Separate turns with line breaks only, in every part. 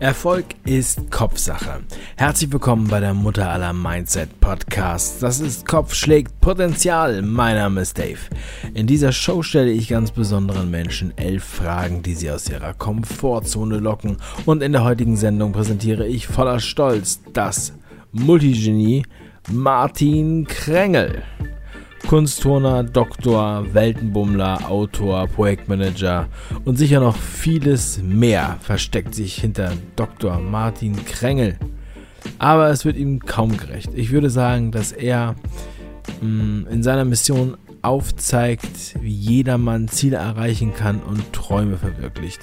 Erfolg ist Kopfsache. Herzlich willkommen bei der Mutter aller Mindset Podcasts. Das ist Kopf schlägt Potenzial. Mein Name ist Dave. In dieser Show stelle ich ganz besonderen Menschen elf Fragen, die sie aus ihrer Komfortzone locken. Und in der heutigen Sendung präsentiere ich voller Stolz das Multigenie Martin Krängel. Kunstturner, Doktor, Weltenbummler, Autor, Projektmanager und sicher noch vieles mehr versteckt sich hinter Dr. Martin Krängel. Aber es wird ihm kaum gerecht. Ich würde sagen, dass er mh, mm, in seiner Mission aufzeigt, wie jedermann Ziele erreichen kann und Träume verwirklicht.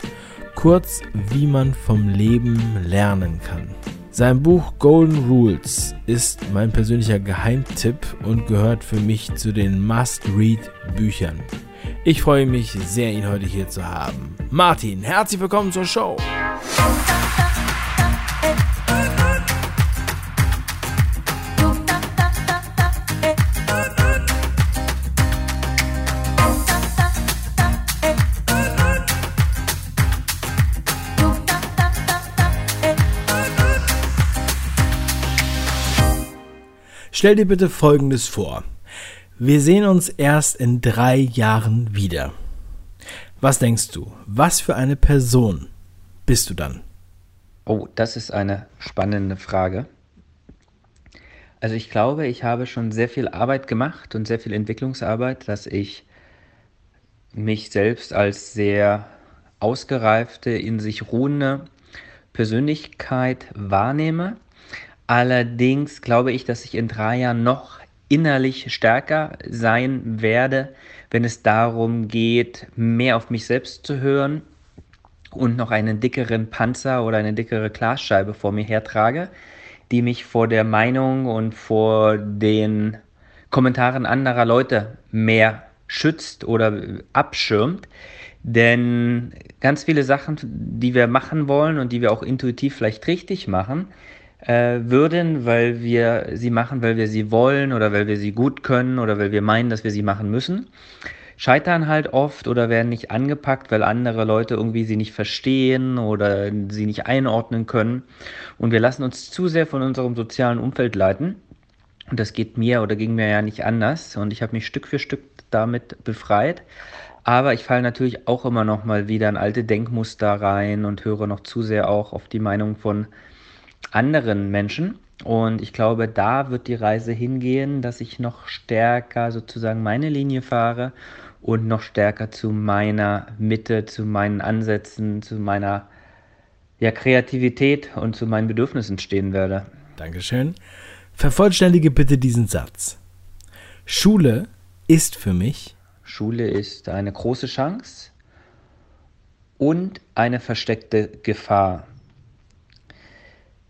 Kurz, wie man vom Leben lernen kann. Sein Buch Golden Rules ist mein persönlicher Geheimtipp und gehört für mich zu den Must-Read-Büchern. Ich freue mich sehr, ihn heute hier zu haben. Martin, herzlich willkommen zur Show. Stell dir bitte Folgendes vor. Wir sehen uns erst in drei Jahren wieder. Was denkst du? Was für eine Person bist du dann?
Oh, das ist eine spannende Frage. Also ich glaube, ich habe schon sehr viel Arbeit gemacht und sehr viel Entwicklungsarbeit, dass ich mich selbst als sehr ausgereifte, in sich ruhende Persönlichkeit wahrnehme. Allerdings glaube ich, dass ich in drei Jahren noch innerlich stärker sein werde, wenn es darum geht, mehr auf mich selbst zu hören und noch einen dickeren Panzer oder eine dickere Glasscheibe vor mir hertrage, die mich vor der Meinung und vor den Kommentaren anderer Leute mehr schützt oder abschirmt. Denn ganz viele Sachen, die wir machen wollen und die wir auch intuitiv vielleicht richtig machen, äh, würden, weil wir sie machen, weil wir sie wollen oder weil wir sie gut können oder weil wir meinen, dass wir sie machen müssen. Scheitern halt oft oder werden nicht angepackt, weil andere Leute irgendwie sie nicht verstehen oder sie nicht einordnen können. Und wir lassen uns zu sehr von unserem sozialen Umfeld leiten. Und das geht mir oder ging mir ja nicht anders. Und ich habe mich Stück für Stück damit befreit. Aber ich falle natürlich auch immer noch mal wieder in alte Denkmuster rein und höre noch zu sehr auch auf die Meinung von anderen Menschen. Und ich glaube, da wird die Reise hingehen, dass ich noch stärker sozusagen meine Linie fahre und noch stärker zu meiner Mitte, zu meinen Ansätzen, zu meiner ja, Kreativität und zu meinen Bedürfnissen stehen werde.
Dankeschön. Vervollständige bitte diesen Satz. Schule ist für mich.
Schule ist eine große Chance und eine versteckte Gefahr.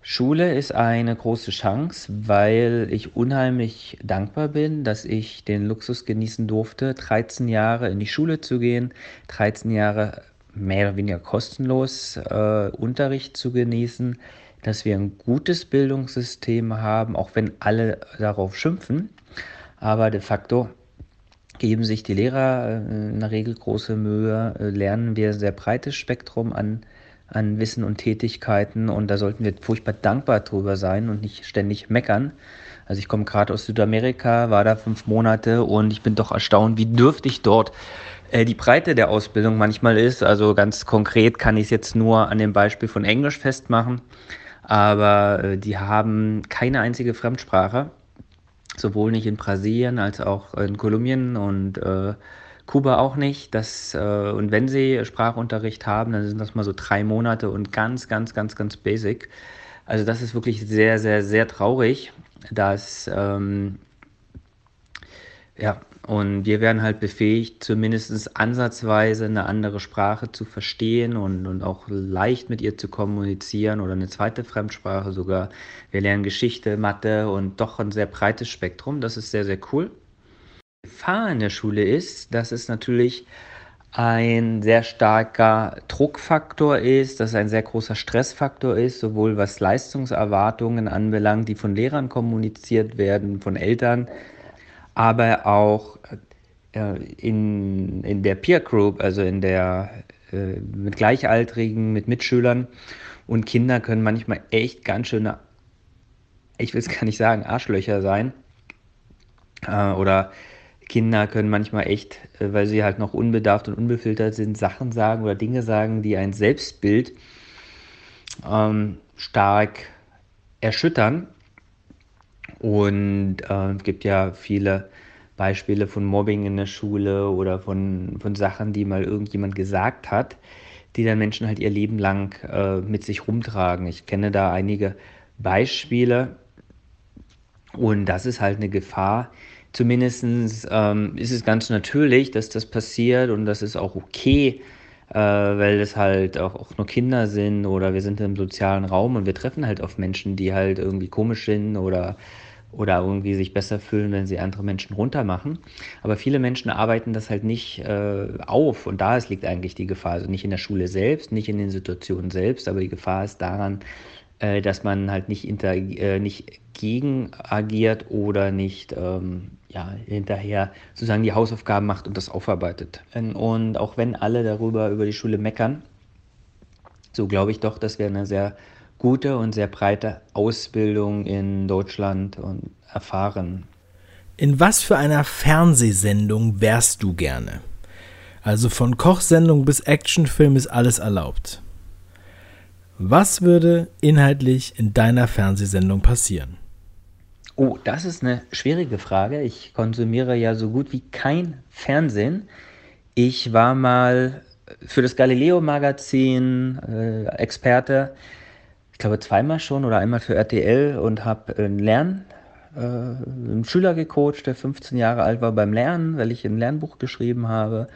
Schule ist eine große Chance, weil ich unheimlich dankbar bin, dass ich den Luxus genießen durfte, 13 Jahre in die Schule zu gehen, 13 Jahre mehr oder weniger kostenlos äh, Unterricht zu genießen, dass wir ein gutes Bildungssystem haben, auch wenn alle darauf schimpfen. Aber de facto geben sich die Lehrer äh, in der Regel große Mühe, äh, lernen wir ein sehr breites Spektrum an an Wissen und Tätigkeiten und da sollten wir furchtbar dankbar drüber sein und nicht ständig meckern. Also ich komme gerade aus Südamerika, war da fünf Monate und ich bin doch erstaunt, wie dürftig dort äh, die Breite der Ausbildung manchmal ist. Also ganz konkret kann ich es jetzt nur an dem Beispiel von Englisch festmachen, aber äh, die haben keine einzige Fremdsprache, sowohl nicht in Brasilien als auch in Kolumbien und äh, Kuba auch nicht. Das, äh, und wenn sie Sprachunterricht haben, dann sind das mal so drei Monate und ganz, ganz, ganz, ganz basic. Also das ist wirklich sehr, sehr, sehr traurig, dass ähm, ja, und wir werden halt befähigt, zumindest ansatzweise eine andere Sprache zu verstehen und, und auch leicht mit ihr zu kommunizieren oder eine zweite Fremdsprache sogar. Wir lernen Geschichte, Mathe und doch ein sehr breites Spektrum. Das ist sehr, sehr cool. Gefahr in der Schule ist, dass es natürlich ein sehr starker Druckfaktor ist, dass es ein sehr großer Stressfaktor ist, sowohl was Leistungserwartungen anbelangt, die von Lehrern kommuniziert werden, von Eltern, aber auch äh, in, in der Peer Group, also in der äh, mit Gleichaltrigen, mit Mitschülern. Und Kinder können manchmal echt ganz schöne, ich will es gar nicht sagen, Arschlöcher sein. Äh, oder Kinder können manchmal echt, äh, weil sie halt noch unbedarft und unbefiltert sind, Sachen sagen oder Dinge sagen, die ein Selbstbild ähm, stark erschüttern. Und äh, es gibt ja viele Beispiele von Mobbing in der Schule oder von, von Sachen, die mal irgendjemand gesagt hat, die dann Menschen halt ihr Leben lang äh, mit sich rumtragen. Ich kenne da einige Beispiele und das ist halt eine Gefahr. Zumindest ähm, ist es ganz natürlich, dass das passiert und das ist auch okay, äh, weil es halt auch, auch nur Kinder sind oder wir sind im sozialen Raum und wir treffen halt auf Menschen, die halt irgendwie komisch sind oder oder irgendwie sich besser fühlen, wenn sie andere Menschen runtermachen. Aber viele Menschen arbeiten das halt nicht äh, auf und da liegt eigentlich die Gefahr. Also nicht in der Schule selbst, nicht in den Situationen selbst, aber die Gefahr ist daran, äh, dass man halt nicht, inter, äh, nicht gegen agiert oder nicht ähm, ja, hinterher sozusagen die Hausaufgaben macht und das aufarbeitet. Und auch wenn alle darüber über die Schule meckern, so glaube ich doch, dass wir eine sehr gute und sehr breite Ausbildung in Deutschland und erfahren.
In was für einer Fernsehsendung wärst du gerne? Also von Kochsendung bis Actionfilm ist alles erlaubt. Was würde inhaltlich in deiner Fernsehsendung passieren?
Oh, das ist eine schwierige Frage. Ich konsumiere ja so gut wie kein Fernsehen. Ich war mal für das Galileo-Magazin äh, Experte ich glaube, zweimal schon oder einmal für RTL und habe einen Lern, äh, einen Schüler gecoacht, der 15 Jahre alt war beim Lernen, weil ich ein Lernbuch geschrieben habe.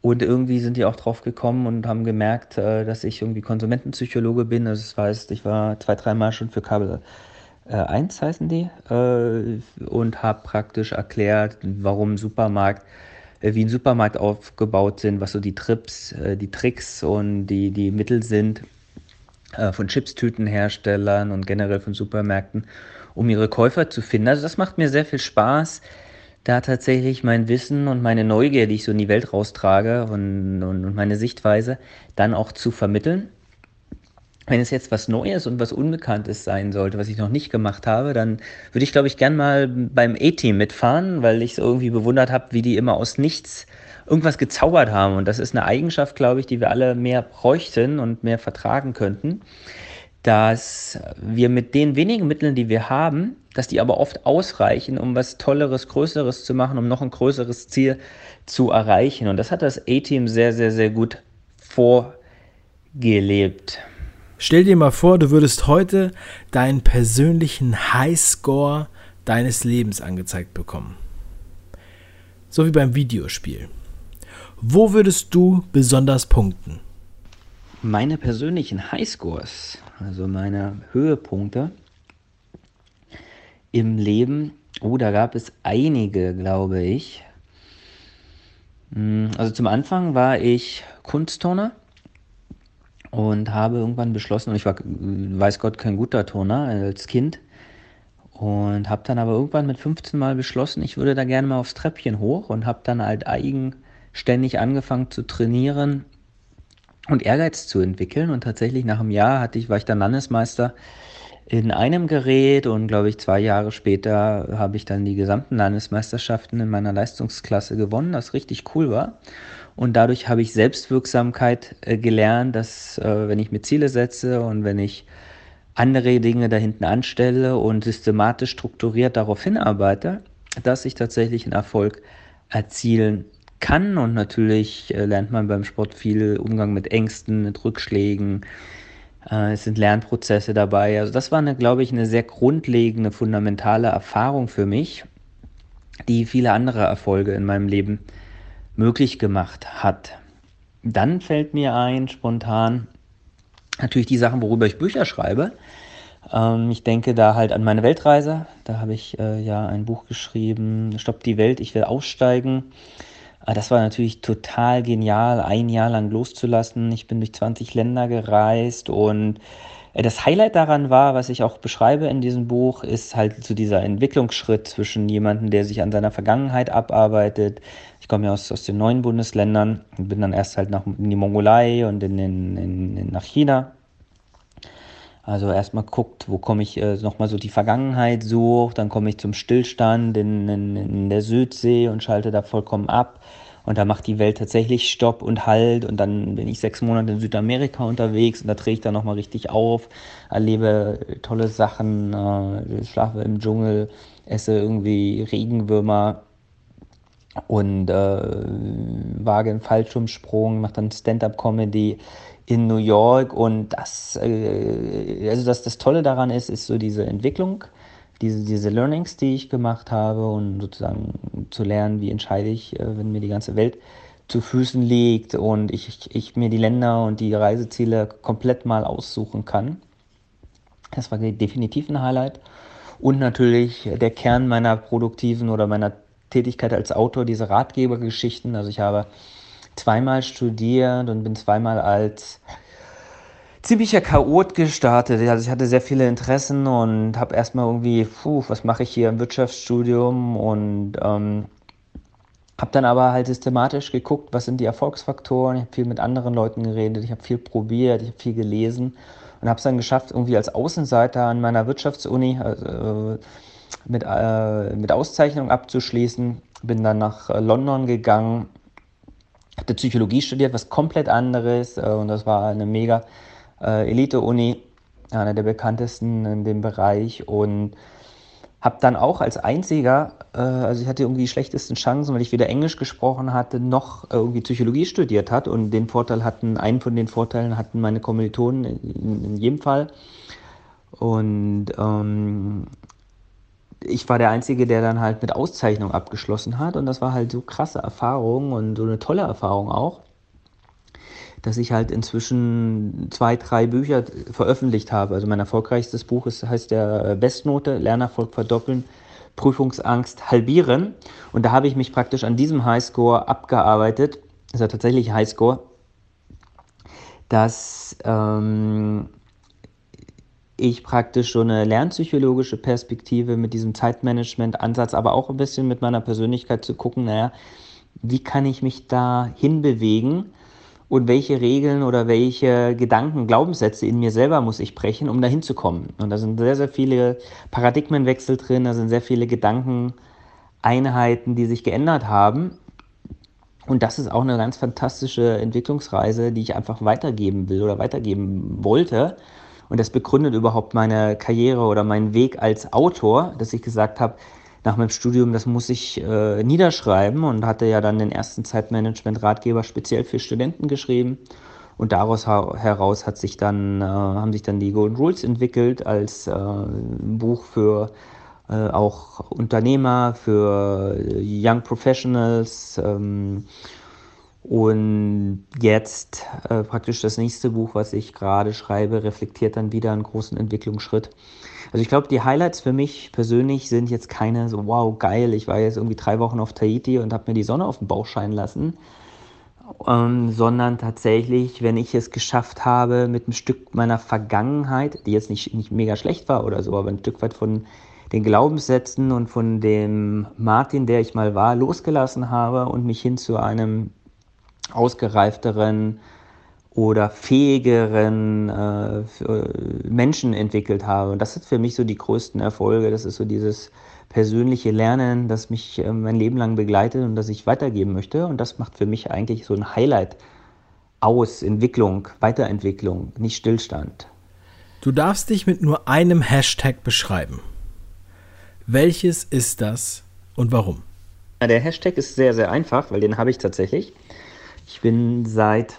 Und irgendwie sind die auch drauf gekommen und haben gemerkt, äh, dass ich irgendwie Konsumentenpsychologe bin. Also das heißt, ich war zwei, dreimal schon für Kabel äh, 1 heißen die äh, und habe praktisch erklärt, warum Supermarkt äh, wie ein Supermarkt aufgebaut sind, was so die Trips, die Tricks und die, die Mittel sind, von Chipstütenherstellern und generell von Supermärkten, um ihre Käufer zu finden. Also das macht mir sehr viel Spaß, da tatsächlich mein Wissen und meine Neugier, die ich so in die Welt raustrage und, und, meine Sichtweise, dann auch zu vermitteln. Wenn es jetzt was Neues und was Unbekanntes sein sollte, was ich noch nicht gemacht habe, dann würde ich, glaube ich, gern mal beim A-Team mitfahren, weil ich es irgendwie bewundert habe, wie die immer aus nichts irgendwas gezaubert haben. Und das ist eine Eigenschaft, glaube ich, die wir alle mehr bräuchten und mehr vertragen könnten, dass wir mit den wenigen Mitteln, die wir haben, dass die aber oft ausreichen, um was Tolleres, Größeres zu machen, um noch ein größeres Ziel zu erreichen. Und das hat das A-Team sehr, sehr, sehr gut vorgelebt.
Stell dir mal vor, du würdest heute deinen persönlichen Highscore deines Lebens angezeigt bekommen. So wie beim Videospiel. Wo würdest du besonders punkten?
Meine persönlichen Highscores, also meine Höhepunkte im Leben, oh, da gab es einige, glaube ich. Hm, also zum Anfang war ich Kunstturner und habe irgendwann beschlossen, und ich war, weiß Gott, kein guter Turner als Kind, und habe dann aber irgendwann mit 15 Mal beschlossen, ich würde da gerne mal aufs Treppchen hoch und habe dann halt eigen ständig angefangen zu trainieren und Ehrgeiz zu entwickeln. Und tatsächlich nach einem Jahr hatte ich, war ich dann Landesmeister in einem Gerät und glaube ich zwei Jahre später habe ich dann die gesamten Landesmeisterschaften in meiner Leistungsklasse gewonnen, das richtig cool war. Und dadurch habe ich Selbstwirksamkeit äh, gelernt, dass äh, wenn ich mir Ziele setze und wenn ich andere Dinge da hinten anstelle und systematisch strukturiert darauf hinarbeite, dass ich tatsächlich einen Erfolg erzielen kann. Und natürlich äh, lernt man beim Sport viel Umgang mit Ängsten, mit Rückschlägen. Äh, es sind Lernprozesse dabei. Also das war, eine, glaube ich, eine sehr grundlegende, fundamentale Erfahrung für mich, die viele andere Erfolge in meinem Leben möglich gemacht hat. Dann fällt mir ein, spontan, natürlich die Sachen, worüber ich Bücher schreibe. Ähm, ich denke da halt an meine Weltreise. Da habe ich äh, ja ein Buch geschrieben, Stopp die Welt, ich will aussteigen. Aber das war natürlich total genial, ein Jahr lang loszulassen. Ich bin durch 20 Länder gereist und äh, das Highlight daran war, was ich auch beschreibe in diesem Buch, ist halt so dieser Entwicklungsschritt zwischen jemandem, der sich an seiner Vergangenheit abarbeitet. Ich komme ja aus, aus den neuen Bundesländern und bin dann erst halt nach, in die Mongolei und in, in, in, nach China Also erstmal guckt, wo komme ich äh, nochmal so die Vergangenheit sucht, dann komme ich zum Stillstand in, in, in der Südsee und schalte da vollkommen ab. Und da macht die Welt tatsächlich Stopp und Halt. Und dann bin ich sechs Monate in Südamerika unterwegs und da drehe ich dann nochmal richtig auf, erlebe tolle Sachen, äh, schlafe im Dschungel, esse irgendwie Regenwürmer und äh, wage einen Fallschirmsprung, mache dann Stand-up-Comedy in New York und das, äh, also das, das Tolle daran ist, ist so diese Entwicklung, diese, diese Learnings, die ich gemacht habe und sozusagen zu lernen, wie entscheide ich, äh, wenn mir die ganze Welt zu Füßen liegt und ich, ich, ich mir die Länder und die Reiseziele komplett mal aussuchen kann. Das war definitiv ein Highlight. Und natürlich der Kern meiner produktiven oder meiner Tätigkeit als Autor, diese Ratgebergeschichten. Also ich habe zweimal studiert und bin zweimal als ziemlicher Chaot gestartet. Also ich hatte sehr viele Interessen und habe erstmal irgendwie, puh, was mache ich hier im Wirtschaftsstudium und ähm, habe dann aber halt systematisch geguckt, was sind die Erfolgsfaktoren. Ich habe viel mit anderen Leuten geredet, ich habe viel probiert, ich habe viel gelesen und habe es dann geschafft, irgendwie als Außenseiter an meiner Wirtschaftsuni also, mit, äh, mit Auszeichnung abzuschließen. Bin dann nach äh, London gegangen, habe Psychologie studiert, was komplett anderes äh, und das war eine mega äh, Elite-Uni, einer der bekanntesten in dem Bereich und habe dann auch als einziger, äh, also ich hatte irgendwie die schlechtesten Chancen, weil ich weder Englisch gesprochen hatte, noch irgendwie Psychologie studiert hat und den Vorteil hatten, einen von den Vorteilen hatten meine Kommilitonen in, in jedem Fall. Und ähm, ich war der Einzige, der dann halt mit Auszeichnung abgeschlossen hat. Und das war halt so krasse Erfahrung und so eine tolle Erfahrung auch, dass ich halt inzwischen zwei, drei Bücher veröffentlicht habe. Also mein erfolgreichstes Buch ist, heißt der Bestnote, Lernerfolg verdoppeln, Prüfungsangst halbieren. Und da habe ich mich praktisch an diesem Highscore abgearbeitet, das ist ja tatsächlich Highscore, dass ähm, ich praktisch so eine lernpsychologische Perspektive mit diesem Zeitmanagement-Ansatz, aber auch ein bisschen mit meiner Persönlichkeit zu gucken, naja, wie kann ich mich da hinbewegen und welche Regeln oder welche Gedanken, Glaubenssätze in mir selber muss ich brechen, um da hinzukommen. Und da sind sehr, sehr viele Paradigmenwechsel drin, da sind sehr viele Gedankeneinheiten, die sich geändert haben. Und das ist auch eine ganz fantastische Entwicklungsreise, die ich einfach weitergeben will oder weitergeben wollte und das begründet überhaupt meine Karriere oder meinen Weg als Autor, dass ich gesagt habe, nach meinem Studium, das muss ich äh, niederschreiben und hatte ja dann den ersten Zeitmanagement-Ratgeber speziell für Studenten geschrieben. Und daraus heraus hat sich dann, äh, haben sich dann die Golden Rules entwickelt als äh, Buch für äh, auch Unternehmer, für Young Professionals. Ähm, und jetzt äh, praktisch das nächste Buch, was ich gerade schreibe, reflektiert dann wieder einen großen Entwicklungsschritt. Also ich glaube, die Highlights für mich persönlich sind jetzt keine so, wow, geil, ich war jetzt irgendwie drei Wochen auf Tahiti und habe mir die Sonne auf den Bauch scheinen lassen, ähm, sondern tatsächlich, wenn ich es geschafft habe, mit einem Stück meiner Vergangenheit, die jetzt nicht, nicht mega schlecht war oder so, aber ein Stück weit von den Glaubenssätzen und von dem Martin, der ich mal war, losgelassen habe und mich hin zu einem ausgereifteren oder fähigeren äh, Menschen entwickelt habe. Und das sind für mich so die größten Erfolge. Das ist so dieses persönliche Lernen, das mich äh, mein Leben lang begleitet und das ich weitergeben möchte. Und das macht für mich eigentlich so ein Highlight aus Entwicklung, Weiterentwicklung, nicht Stillstand.
Du darfst dich mit nur einem Hashtag beschreiben. Welches ist das und warum?
Der Hashtag ist sehr, sehr einfach, weil den habe ich tatsächlich. Ich bin seit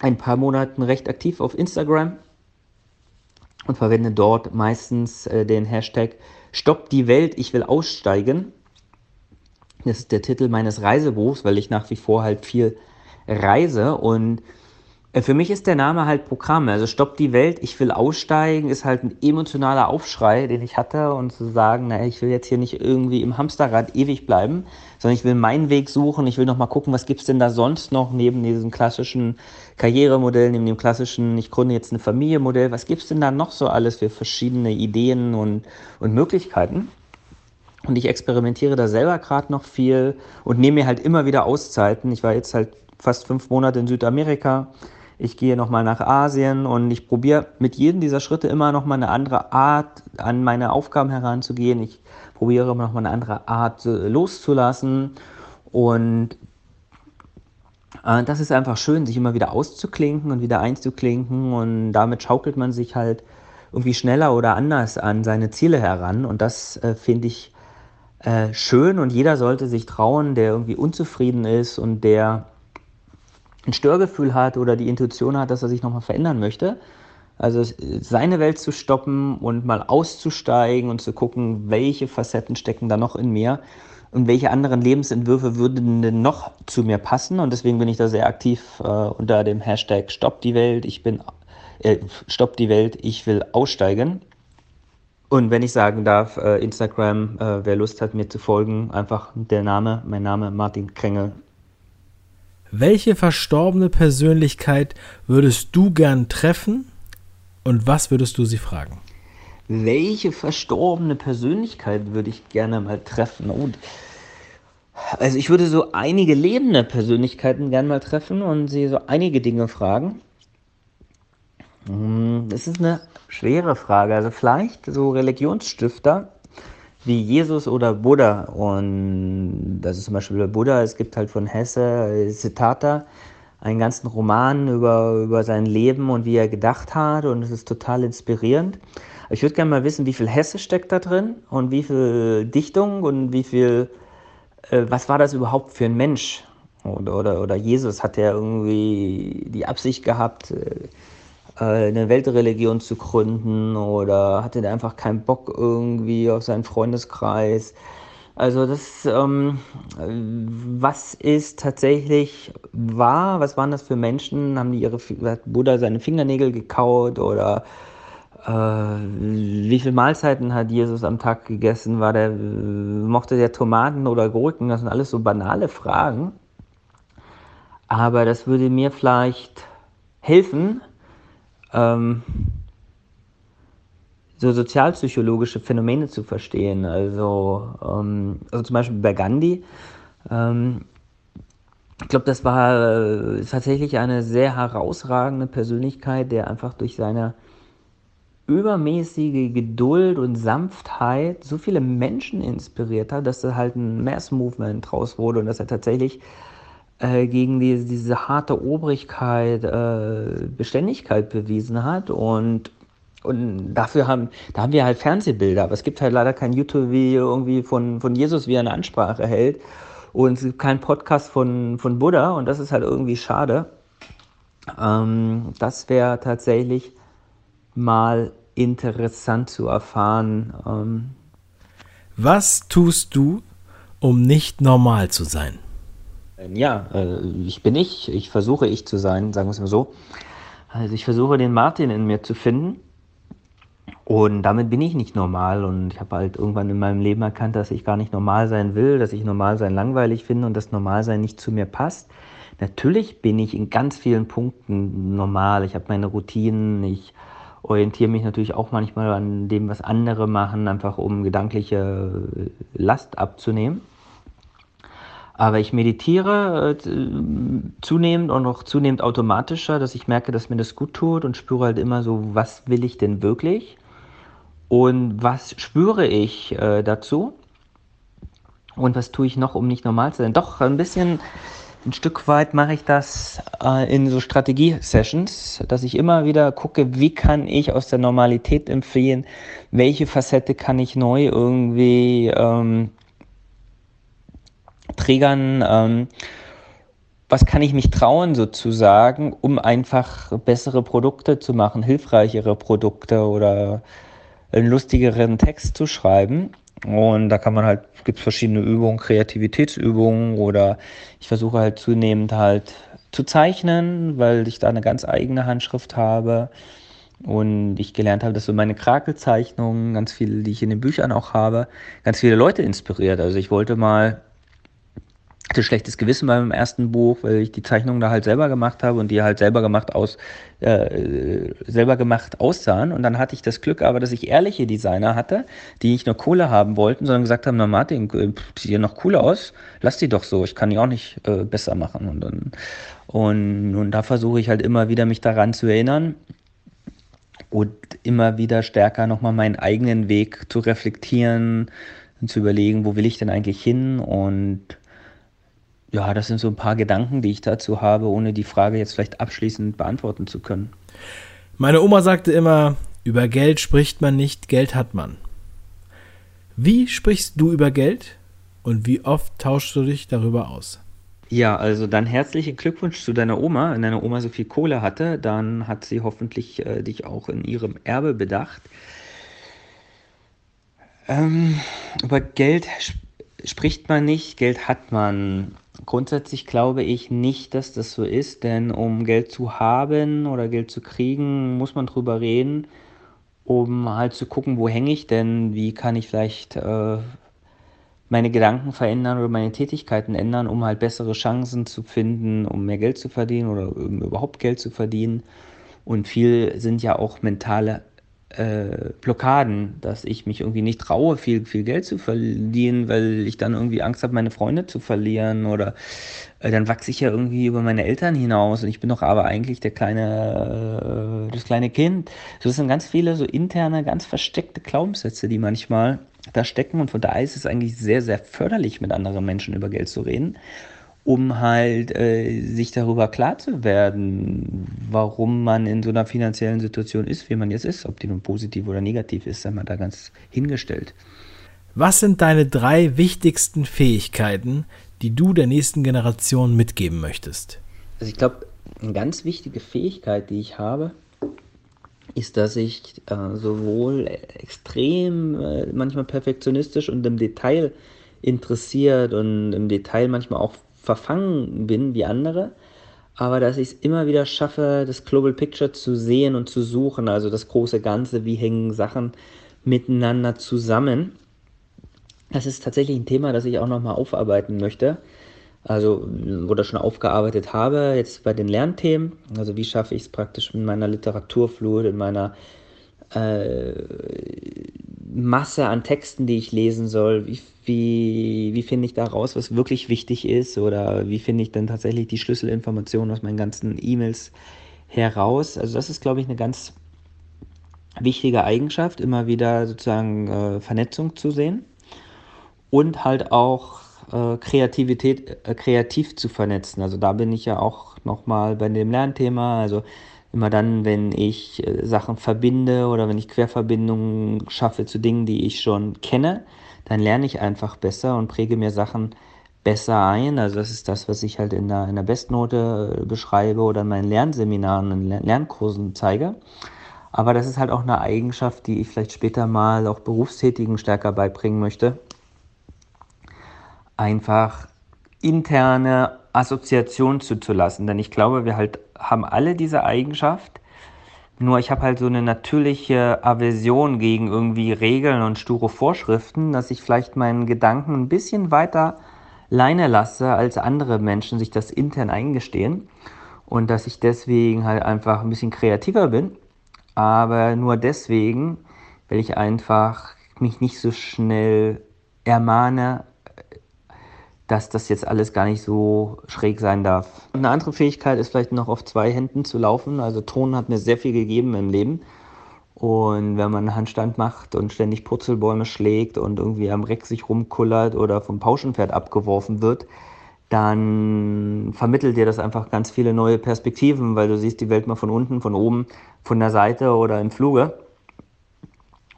ein paar Monaten recht aktiv auf Instagram und verwende dort meistens äh, den Hashtag Stopp die Welt, ich will aussteigen. Das ist der Titel meines Reisebuchs, weil ich nach wie vor halt viel reise und für mich ist der Name halt Programm. Also Stopp die Welt, ich will aussteigen, ist halt ein emotionaler Aufschrei, den ich hatte und zu sagen, naja, ich will jetzt hier nicht irgendwie im Hamsterrad ewig bleiben, sondern ich will meinen Weg suchen. Ich will noch mal gucken, was gibt's denn da sonst noch neben diesem klassischen Karrieremodell, neben dem klassischen, ich gründe jetzt eine Familienmodell. Was gibt's denn da noch so alles für verschiedene Ideen und, und Möglichkeiten? Und ich experimentiere da selber gerade noch viel und nehme mir halt immer wieder Auszeiten. Ich war jetzt halt fast fünf Monate in Südamerika ich gehe nochmal nach Asien und ich probiere mit jedem dieser Schritte immer nochmal eine andere Art an meine Aufgaben heranzugehen. Ich probiere immer nochmal eine andere Art äh, loszulassen. Und äh, das ist einfach schön, sich immer wieder auszuklinken und wieder einzuklinken. Und damit schaukelt man sich halt irgendwie schneller oder anders an seine Ziele heran. Und das äh, finde ich äh, schön. Und jeder sollte sich trauen, der irgendwie unzufrieden ist und der ein Störgefühl hat oder die Intuition hat, dass er sich nochmal verändern möchte. Also seine Welt zu stoppen und mal auszusteigen und zu gucken, welche Facetten stecken da noch in mir und welche anderen Lebensentwürfe würden denn noch zu mir passen. Und deswegen bin ich da sehr aktiv äh, unter dem Hashtag Stopp die Welt, ich bin äh, Stopp die Welt, ich will aussteigen. Und wenn ich sagen darf, äh, Instagram, äh, wer Lust hat, mir zu folgen, einfach der Name, mein Name Martin Krengel,
welche verstorbene Persönlichkeit würdest du gern treffen und was würdest du sie fragen?
Welche verstorbene Persönlichkeit würde ich gerne mal treffen? Oh, also ich würde so einige lebende Persönlichkeiten gerne mal treffen und sie so einige Dinge fragen. Hm, das ist eine schwere Frage. Also vielleicht so Religionsstifter wie Jesus oder Buddha. Und das ist zum Beispiel Buddha, es gibt halt von Hesse Siddhartha einen ganzen Roman über, über sein Leben und wie er gedacht hat und es ist total inspirierend. Ich würde gerne mal wissen, wie viel Hesse steckt da drin und wie viel Dichtung und wie viel, äh, was war das überhaupt für ein Mensch? Oder, oder, oder Jesus hat er irgendwie die Absicht gehabt, äh, äh, eine Weltreligion zu gründen oder hatte der einfach keinen Bock irgendwie auf seinen Freundeskreis. Also das, ähm, was ist tatsächlich wahr? Was waren das für Menschen? Haben die ihre, hat Buddha seine Fingernägel gekaut oder äh, wie viele Mahlzeiten hat Jesus am Tag gegessen? War der, mochte der Tomaten oder Gurken? Das sind alles so banale Fragen. Aber das würde mir vielleicht helfen, ähm, so sozialpsychologische Phänomene zu verstehen. Also, ähm, also zum Beispiel bei Gandhi. Ähm, ich glaube, das war äh, tatsächlich eine sehr herausragende Persönlichkeit, der einfach durch seine übermäßige Geduld und Sanftheit so viele Menschen inspiriert hat, dass da halt ein Mass Movement draus wurde und dass er tatsächlich äh, gegen die, diese harte Obrigkeit äh, Beständigkeit bewiesen hat und und dafür haben, da haben wir halt Fernsehbilder, aber es gibt halt leider kein YouTube-Video irgendwie von, von Jesus, wie er eine Ansprache hält. Und es gibt keinen Podcast von, von Buddha und das ist halt irgendwie schade. Ähm, das wäre tatsächlich mal interessant zu erfahren. Ähm,
Was tust du, um nicht normal zu sein?
Ähm, ja, äh, ich bin ich. Ich versuche ich zu sein, sagen wir es mal so. Also ich versuche den Martin in mir zu finden. Und damit bin ich nicht normal. Und ich habe halt irgendwann in meinem Leben erkannt, dass ich gar nicht normal sein will, dass ich normal sein langweilig finde und das Normalsein nicht zu mir passt. Natürlich bin ich in ganz vielen Punkten normal. Ich habe meine Routinen. Ich orientiere mich natürlich auch manchmal an dem, was andere machen, einfach um gedankliche Last abzunehmen. Aber ich meditiere äh, zunehmend und auch zunehmend automatischer, dass ich merke, dass mir das gut tut und spüre halt immer so, was will ich denn wirklich? Und was spüre ich äh, dazu? Und was tue ich noch, um nicht normal zu sein? Doch, ein bisschen, ein Stück weit mache ich das äh, in so Strategie-Sessions, dass ich immer wieder gucke, wie kann ich aus der Normalität empfehlen, welche Facette kann ich neu irgendwie ähm, Trägern, ähm, was kann ich mich trauen sozusagen, um einfach bessere Produkte zu machen, hilfreichere Produkte oder einen lustigeren Text zu schreiben. Und da kann man halt, gibt es verschiedene Übungen, Kreativitätsübungen oder ich versuche halt zunehmend halt zu zeichnen, weil ich da eine ganz eigene Handschrift habe. Und ich gelernt habe, dass so meine Krakelzeichnungen, ganz viele, die ich in den Büchern auch habe, ganz viele Leute inspiriert. Also ich wollte mal hatte schlechtes Gewissen beim ersten Buch, weil ich die Zeichnungen da halt selber gemacht habe und die halt selber gemacht aus äh, selber gemacht aussahen. Und dann hatte ich das Glück aber, dass ich ehrliche Designer hatte, die nicht nur Kohle haben wollten, sondern gesagt haben, na Martin, äh, sieht ja noch cooler aus, lass die doch so, ich kann die auch nicht äh, besser machen. Und, und, und, und da versuche ich halt immer wieder mich daran zu erinnern und immer wieder stärker nochmal meinen eigenen Weg zu reflektieren und zu überlegen, wo will ich denn eigentlich hin und ja, das sind so ein paar Gedanken, die ich dazu habe, ohne die Frage jetzt vielleicht abschließend beantworten zu können.
Meine Oma sagte immer, über Geld spricht man nicht, Geld hat man. Wie sprichst du über Geld und wie oft tauschst du dich darüber aus?
Ja, also dann herzlichen Glückwunsch zu deiner Oma. Wenn deine Oma so viel Kohle hatte, dann hat sie hoffentlich äh, dich auch in ihrem Erbe bedacht. Ähm, über Geld sp spricht man nicht, Geld hat man. Grundsätzlich glaube ich nicht, dass das so ist, denn um Geld zu haben oder Geld zu kriegen, muss man drüber reden, um halt zu gucken, wo hänge ich denn, wie kann ich vielleicht äh, meine Gedanken verändern oder meine Tätigkeiten ändern, um halt bessere Chancen zu finden, um mehr Geld zu verdienen oder um überhaupt Geld zu verdienen. Und viel sind ja auch mentale äh, Blockaden, dass ich mich irgendwie nicht traue, viel, viel Geld zu verdienen, weil ich dann irgendwie Angst habe, meine Freunde zu verlieren oder äh, dann wachse ich ja irgendwie über meine Eltern hinaus und ich bin doch aber eigentlich der kleine, äh, das kleine Kind. So, das sind ganz viele so interne, ganz versteckte Glaubenssätze, die manchmal da stecken und von daher ist es eigentlich sehr, sehr förderlich, mit anderen Menschen über Geld zu reden um halt äh, sich darüber klar zu werden, warum man in so einer finanziellen Situation ist, wie man jetzt ist, ob die nun positiv oder negativ ist, sei mal da ganz hingestellt.
Was sind deine drei wichtigsten Fähigkeiten, die du der nächsten Generation mitgeben möchtest?
Also ich glaube, eine ganz wichtige Fähigkeit, die ich habe, ist, dass ich äh, sowohl extrem äh, manchmal perfektionistisch und im Detail interessiert und im Detail manchmal auch verfangen bin wie andere, aber dass ich es immer wieder schaffe, das Global Picture zu sehen und zu suchen, also das große Ganze, wie hängen Sachen miteinander zusammen. Das ist tatsächlich ein Thema, das ich auch nochmal aufarbeiten möchte. Also, oder schon aufgearbeitet habe, jetzt bei den Lernthemen. Also, wie schaffe ich es praktisch in meiner Literaturflut, in meiner äh, Masse an Texten, die ich lesen soll, wie, wie, wie finde ich da raus, was wirklich wichtig ist oder wie finde ich dann tatsächlich die Schlüsselinformationen aus meinen ganzen E-Mails heraus. Also das ist, glaube ich, eine ganz wichtige Eigenschaft, immer wieder sozusagen äh, Vernetzung zu sehen und halt auch äh, Kreativität, äh, kreativ zu vernetzen. Also da bin ich ja auch nochmal bei dem Lernthema, also immer dann, wenn ich äh, Sachen verbinde oder wenn ich Querverbindungen schaffe zu Dingen, die ich schon kenne, dann lerne ich einfach besser und präge mir Sachen besser ein. Also das ist das, was ich halt in der, in der Bestnote äh, beschreibe oder in meinen Lernseminaren und Lernkursen zeige. Aber das ist halt auch eine Eigenschaft, die ich vielleicht später mal auch Berufstätigen stärker beibringen möchte. Einfach interne Assoziation zuzulassen. Denn ich glaube, wir halt haben alle diese Eigenschaft. Nur ich habe halt so eine natürliche Aversion gegen irgendwie Regeln und sture Vorschriften, dass ich vielleicht meinen Gedanken ein bisschen weiter Leine lasse, als andere Menschen sich das intern eingestehen. Und dass ich deswegen halt einfach ein bisschen kreativer bin. Aber nur deswegen, weil ich einfach mich nicht so schnell ermahne, dass das jetzt alles gar nicht so schräg sein darf. Eine andere Fähigkeit ist vielleicht noch auf zwei Händen zu laufen. Also Ton hat mir sehr viel gegeben im Leben. Und wenn man einen Handstand macht und ständig Purzelbäume schlägt und irgendwie am Reck sich rumkullert oder vom Pauschenpferd abgeworfen wird, dann vermittelt dir das einfach ganz viele neue Perspektiven, weil du siehst die Welt mal von unten, von oben, von der Seite oder im Fluge.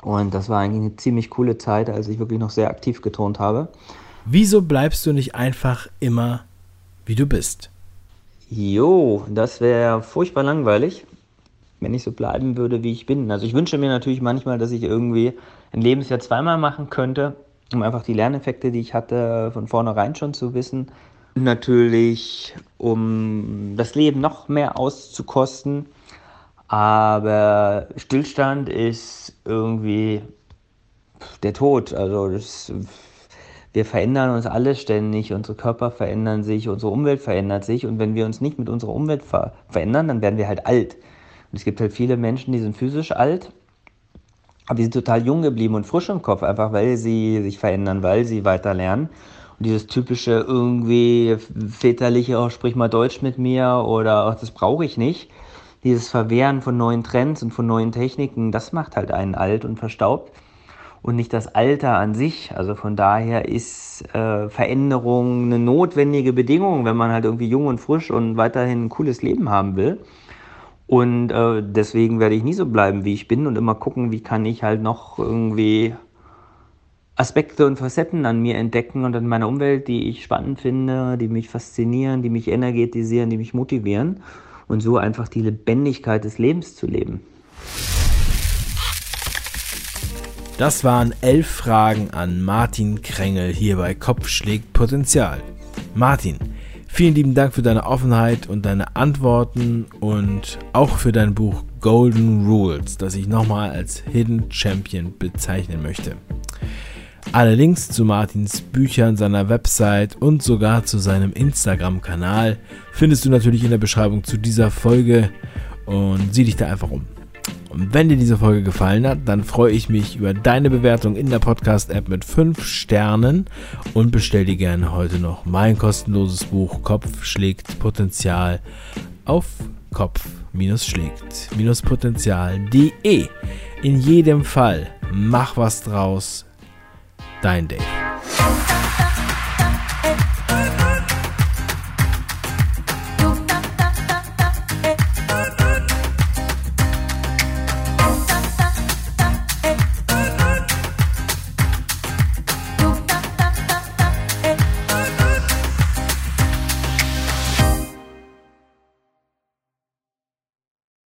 Und das war eigentlich eine ziemlich coole Zeit, als ich wirklich noch sehr aktiv getont habe.
Wieso bleibst du nicht einfach immer, wie du bist?
Jo, das wäre furchtbar langweilig, wenn ich so bleiben würde, wie ich bin. Also ich wünsche mir natürlich manchmal, dass ich irgendwie ein Lebensjahr zweimal machen könnte, um einfach die Lerneffekte, die ich hatte, von vornherein schon zu wissen. Natürlich, um das Leben noch mehr auszukosten. Aber Stillstand ist irgendwie der Tod. Also das wir verändern uns alle ständig, unsere Körper verändern sich, unsere Umwelt verändert sich und wenn wir uns nicht mit unserer Umwelt ver verändern, dann werden wir halt alt. Und es gibt halt viele Menschen, die sind physisch alt, aber die sind total jung geblieben und frisch im Kopf, einfach weil sie sich verändern, weil sie weiter lernen. Und dieses typische irgendwie väterliche, oh, sprich mal Deutsch mit mir oder oh, das brauche ich nicht, dieses Verwehren von neuen Trends und von neuen Techniken, das macht halt einen alt und verstaubt und nicht das Alter an sich. Also von daher ist äh, Veränderung eine notwendige Bedingung, wenn man halt irgendwie jung und frisch und weiterhin ein cooles Leben haben will. Und äh, deswegen werde ich nie so bleiben, wie ich bin und immer gucken, wie kann ich halt noch irgendwie Aspekte und Facetten an mir entdecken und an meiner Umwelt, die ich spannend finde, die mich faszinieren, die mich energetisieren, die mich motivieren und so einfach die Lebendigkeit des Lebens zu leben.
Das waren elf Fragen an Martin Krängel hier bei Kopf schlägt Potenzial. Martin, vielen lieben Dank für deine Offenheit und deine Antworten und auch für dein Buch Golden Rules, das ich nochmal als Hidden Champion bezeichnen möchte. Alle Links zu Martins Büchern, seiner Website und sogar zu seinem Instagram-Kanal findest du natürlich in der Beschreibung zu dieser Folge und sieh dich da einfach um. Und wenn dir diese Folge gefallen hat, dann freue ich mich über deine Bewertung in der Podcast-App mit 5 Sternen und bestell dir gerne heute noch mein kostenloses Buch Kopf schlägt Potenzial auf Kopf-schlägt-potenzial.de. In jedem Fall, mach was draus. Dein Dave.